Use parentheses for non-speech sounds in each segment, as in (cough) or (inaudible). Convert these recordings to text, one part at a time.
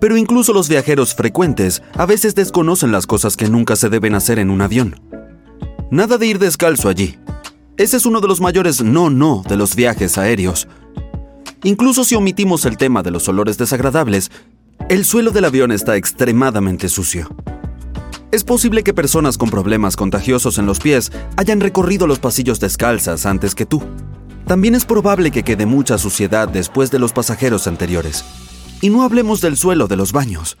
Pero incluso los viajeros frecuentes a veces desconocen las cosas que nunca se deben hacer en un avión. Nada de ir descalzo allí. Ese es uno de los mayores no no de los viajes aéreos. Incluso si omitimos el tema de los olores desagradables, el suelo del avión está extremadamente sucio. Es posible que personas con problemas contagiosos en los pies hayan recorrido los pasillos descalzas antes que tú. También es probable que quede mucha suciedad después de los pasajeros anteriores. Y no hablemos del suelo de los baños.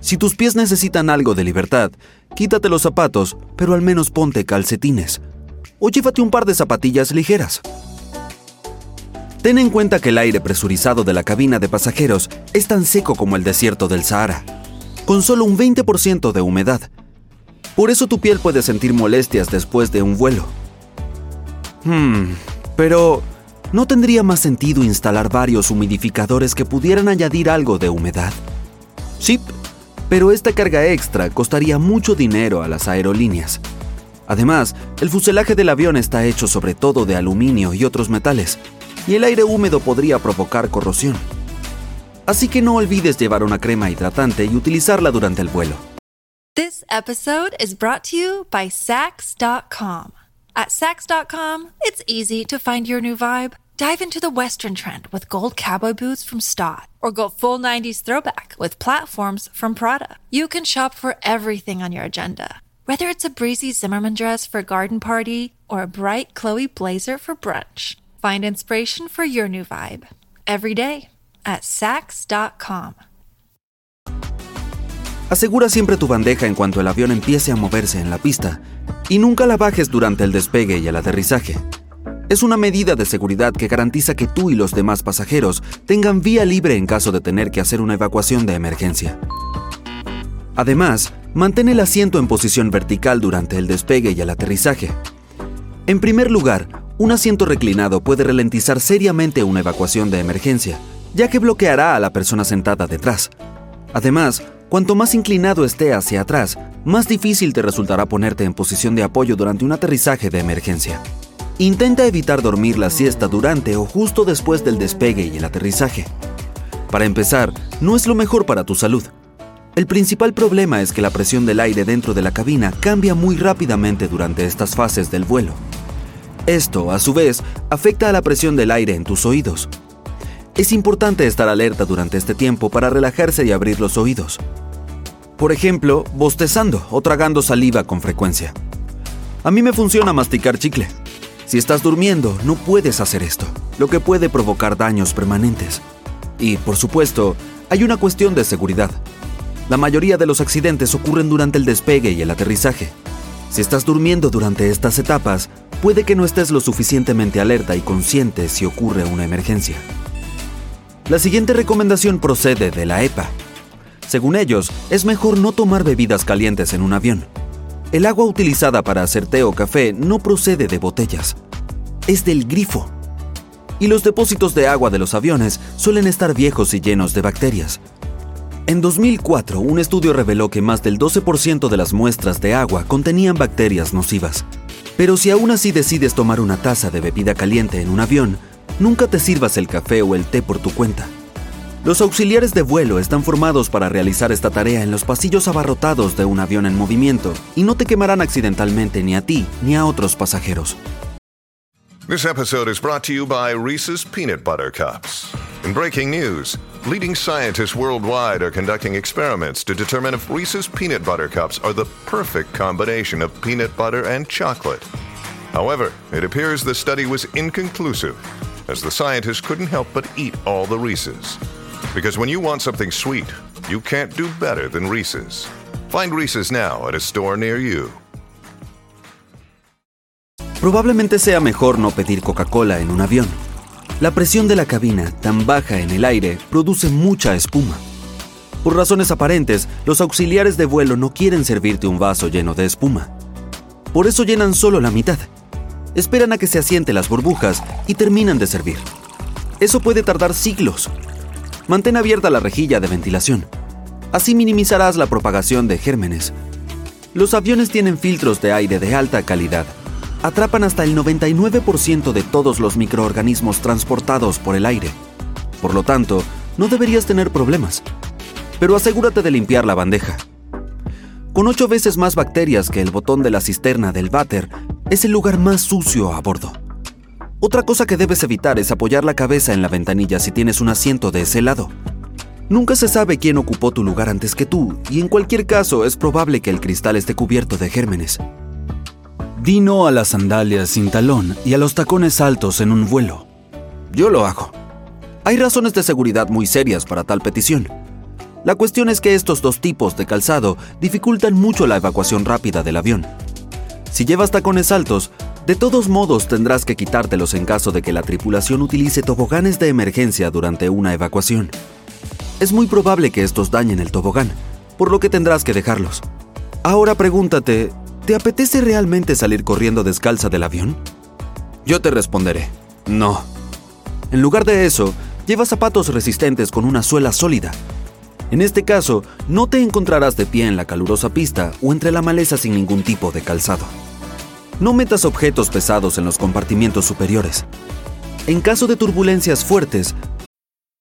Si tus pies necesitan algo de libertad, quítate los zapatos, pero al menos ponte calcetines. O llévate un par de zapatillas ligeras. Ten en cuenta que el aire presurizado de la cabina de pasajeros es tan seco como el desierto del Sahara, con solo un 20% de humedad. Por eso tu piel puede sentir molestias después de un vuelo. Hmm, pero ¿no tendría más sentido instalar varios humidificadores que pudieran añadir algo de humedad? Sí, pero esta carga extra costaría mucho dinero a las aerolíneas. Además, el fuselaje del avión está hecho sobre todo de aluminio y otros metales, y el aire húmedo podría provocar corrosión. Así que no olvides llevar una crema hidratante y utilizarla durante el vuelo. This episode is brought to you by Sax.com. At Sax.com, it's easy to find your new vibe. Dive into the Western trend with gold cowboy boots from Stott, or go full 90s throwback with platforms from Prada. You can shop for everything on your agenda, whether it's a breezy Zimmerman dress for a garden party or a bright Chloe blazer for brunch. Find inspiration for your new vibe every day at Sax.com. Asegura siempre tu bandeja en cuanto el avión empiece a moverse en la pista y nunca la bajes durante el despegue y el aterrizaje. Es una medida de seguridad que garantiza que tú y los demás pasajeros tengan vía libre en caso de tener que hacer una evacuación de emergencia. Además, mantén el asiento en posición vertical durante el despegue y el aterrizaje. En primer lugar, un asiento reclinado puede ralentizar seriamente una evacuación de emergencia, ya que bloqueará a la persona sentada detrás. Además, cuanto más inclinado esté hacia atrás, más difícil te resultará ponerte en posición de apoyo durante un aterrizaje de emergencia. Intenta evitar dormir la siesta durante o justo después del despegue y el aterrizaje. Para empezar, no es lo mejor para tu salud. El principal problema es que la presión del aire dentro de la cabina cambia muy rápidamente durante estas fases del vuelo. Esto, a su vez, afecta a la presión del aire en tus oídos. Es importante estar alerta durante este tiempo para relajarse y abrir los oídos. Por ejemplo, bostezando o tragando saliva con frecuencia. A mí me funciona masticar chicle. Si estás durmiendo, no puedes hacer esto, lo que puede provocar daños permanentes. Y, por supuesto, hay una cuestión de seguridad. La mayoría de los accidentes ocurren durante el despegue y el aterrizaje. Si estás durmiendo durante estas etapas, puede que no estés lo suficientemente alerta y consciente si ocurre una emergencia. La siguiente recomendación procede de la EPA. Según ellos, es mejor no tomar bebidas calientes en un avión. El agua utilizada para hacer té o café no procede de botellas, es del grifo. Y los depósitos de agua de los aviones suelen estar viejos y llenos de bacterias. En 2004, un estudio reveló que más del 12% de las muestras de agua contenían bacterias nocivas. Pero si aún así decides tomar una taza de bebida caliente en un avión, nunca te sirvas el café o el té por tu cuenta. Los auxiliares de vuelo están formados para realizar esta tarea en los pasillos abarrotados de un avión en movimiento y no te quemarán accidentalmente ni a ti ni a otros pasajeros. This episode is brought to you by Reese's Peanut Butter Cups. In breaking news, leading scientists worldwide are conducting experiments to determine if Reese's peanut butter cups are the perfect combination of peanut butter and chocolate. However, it appears the study was inconclusive, as the scientists couldn't help but eat all the Reese's. Because when you want something sweet, you can't do better than Reese's. Find Reese's now at a store near you. Probablemente sea mejor no pedir Coca-Cola en un avión. La presión de la cabina, tan baja en el aire, produce mucha espuma. Por razones aparentes, los auxiliares de vuelo no quieren servirte un vaso lleno de espuma. Por eso llenan solo la mitad. Esperan a que se asienten las burbujas y terminan de servir. Eso puede tardar siglos. Mantén abierta la rejilla de ventilación. Así minimizarás la propagación de gérmenes. Los aviones tienen filtros de aire de alta calidad atrapan hasta el 99% de todos los microorganismos transportados por el aire. Por lo tanto, no deberías tener problemas. Pero asegúrate de limpiar la bandeja. Con ocho veces más bacterias que el botón de la cisterna del váter, es el lugar más sucio a bordo. Otra cosa que debes evitar es apoyar la cabeza en la ventanilla si tienes un asiento de ese lado. Nunca se sabe quién ocupó tu lugar antes que tú, y en cualquier caso es probable que el cristal esté cubierto de gérmenes. Di no a las sandalias sin talón y a los tacones altos en un vuelo. Yo lo hago. Hay razones de seguridad muy serias para tal petición. La cuestión es que estos dos tipos de calzado dificultan mucho la evacuación rápida del avión. Si llevas tacones altos, de todos modos tendrás que quitártelos en caso de que la tripulación utilice toboganes de emergencia durante una evacuación. Es muy probable que estos dañen el tobogán, por lo que tendrás que dejarlos. Ahora pregúntate, ¿Te apetece realmente salir corriendo descalza del avión? Yo te responderé, no. En lugar de eso, lleva zapatos resistentes con una suela sólida. En este caso, no te encontrarás de pie en la calurosa pista o entre la maleza sin ningún tipo de calzado. No metas objetos pesados en los compartimientos superiores. En caso de turbulencias fuertes,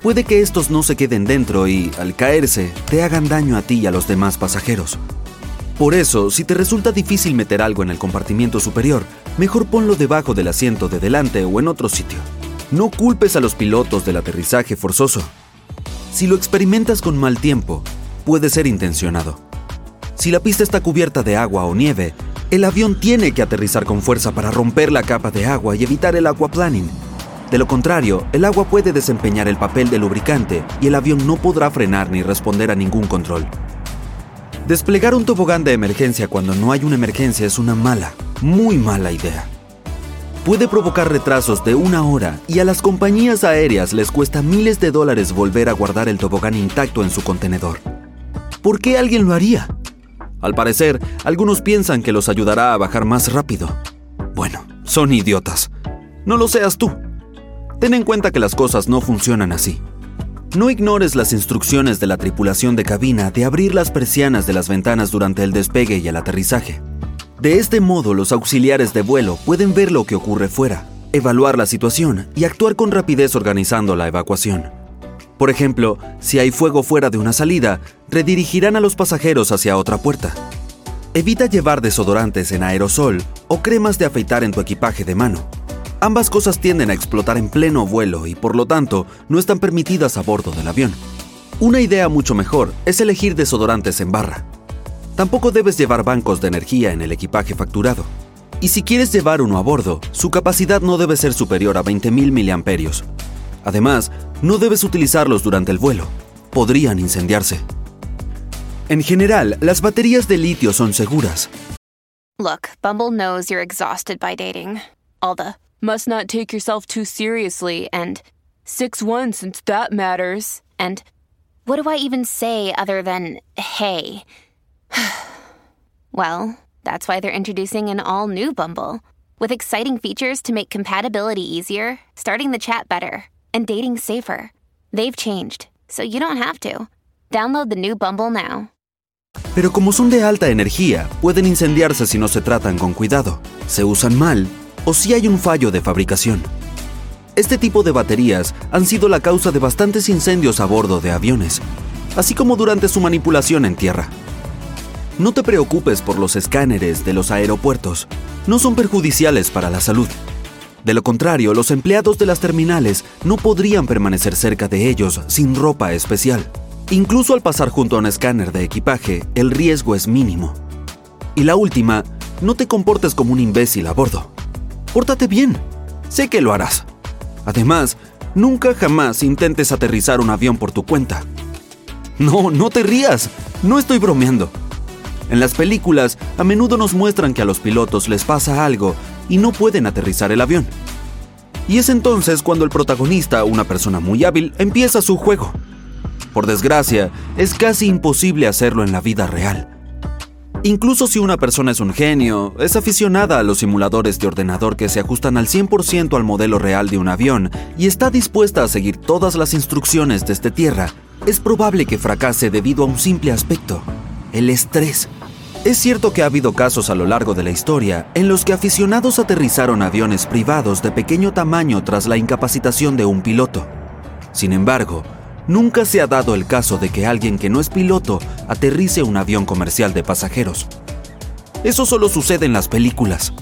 Puede que estos no se queden dentro y, al caerse, te hagan daño a ti y a los demás pasajeros. Por eso, si te resulta difícil meter algo en el compartimiento superior, mejor ponlo debajo del asiento de delante o en otro sitio. No culpes a los pilotos del aterrizaje forzoso. Si lo experimentas con mal tiempo, puede ser intencionado. Si la pista está cubierta de agua o nieve, el avión tiene que aterrizar con fuerza para romper la capa de agua y evitar el aquaplaning. De lo contrario, el agua puede desempeñar el papel de lubricante y el avión no podrá frenar ni responder a ningún control. Desplegar un tobogán de emergencia cuando no hay una emergencia es una mala, muy mala idea. Puede provocar retrasos de una hora y a las compañías aéreas les cuesta miles de dólares volver a guardar el tobogán intacto en su contenedor. ¿Por qué alguien lo haría? Al parecer, algunos piensan que los ayudará a bajar más rápido. Bueno, son idiotas. No lo seas tú. Ten en cuenta que las cosas no funcionan así. No ignores las instrucciones de la tripulación de cabina de abrir las persianas de las ventanas durante el despegue y el aterrizaje. De este modo, los auxiliares de vuelo pueden ver lo que ocurre fuera, evaluar la situación y actuar con rapidez organizando la evacuación. Por ejemplo, si hay fuego fuera de una salida, redirigirán a los pasajeros hacia otra puerta. Evita llevar desodorantes en aerosol o cremas de afeitar en tu equipaje de mano. Ambas cosas tienden a explotar en pleno vuelo y por lo tanto no están permitidas a bordo del avión. Una idea mucho mejor es elegir desodorantes en barra. Tampoco debes llevar bancos de energía en el equipaje facturado. Y si quieres llevar uno a bordo, su capacidad no debe ser superior a 20.000 mAh. Además, no debes utilizarlos durante el vuelo. Podrían incendiarse. En general, las baterías de litio son seguras. Look, Bumble knows you're exhausted by dating. All the must not take yourself too seriously and 6 1 since that matters. And what do I even say other than hey? (sighs) well, that's why they're introducing an all new Bumble with exciting features to make compatibility easier, starting the chat better, and dating safer. They've changed, so you don't have to. Download the new Bumble now. Pero como son de alta energía, pueden incendiarse si no se tratan con cuidado, se usan mal o si hay un fallo de fabricación. Este tipo de baterías han sido la causa de bastantes incendios a bordo de aviones, así como durante su manipulación en tierra. No te preocupes por los escáneres de los aeropuertos, no son perjudiciales para la salud. De lo contrario, los empleados de las terminales no podrían permanecer cerca de ellos sin ropa especial. Incluso al pasar junto a un escáner de equipaje, el riesgo es mínimo. Y la última, no te comportes como un imbécil a bordo. Pórtate bien. Sé que lo harás. Además, nunca jamás intentes aterrizar un avión por tu cuenta. No, no te rías. No estoy bromeando. En las películas, a menudo nos muestran que a los pilotos les pasa algo y no pueden aterrizar el avión. Y es entonces cuando el protagonista, una persona muy hábil, empieza su juego. Por desgracia, es casi imposible hacerlo en la vida real. Incluso si una persona es un genio, es aficionada a los simuladores de ordenador que se ajustan al 100% al modelo real de un avión y está dispuesta a seguir todas las instrucciones desde tierra, es probable que fracase debido a un simple aspecto, el estrés. Es cierto que ha habido casos a lo largo de la historia en los que aficionados aterrizaron aviones privados de pequeño tamaño tras la incapacitación de un piloto. Sin embargo, nunca se ha dado el caso de que alguien que no es piloto aterrice un avión comercial de pasajeros. Eso solo sucede en las películas.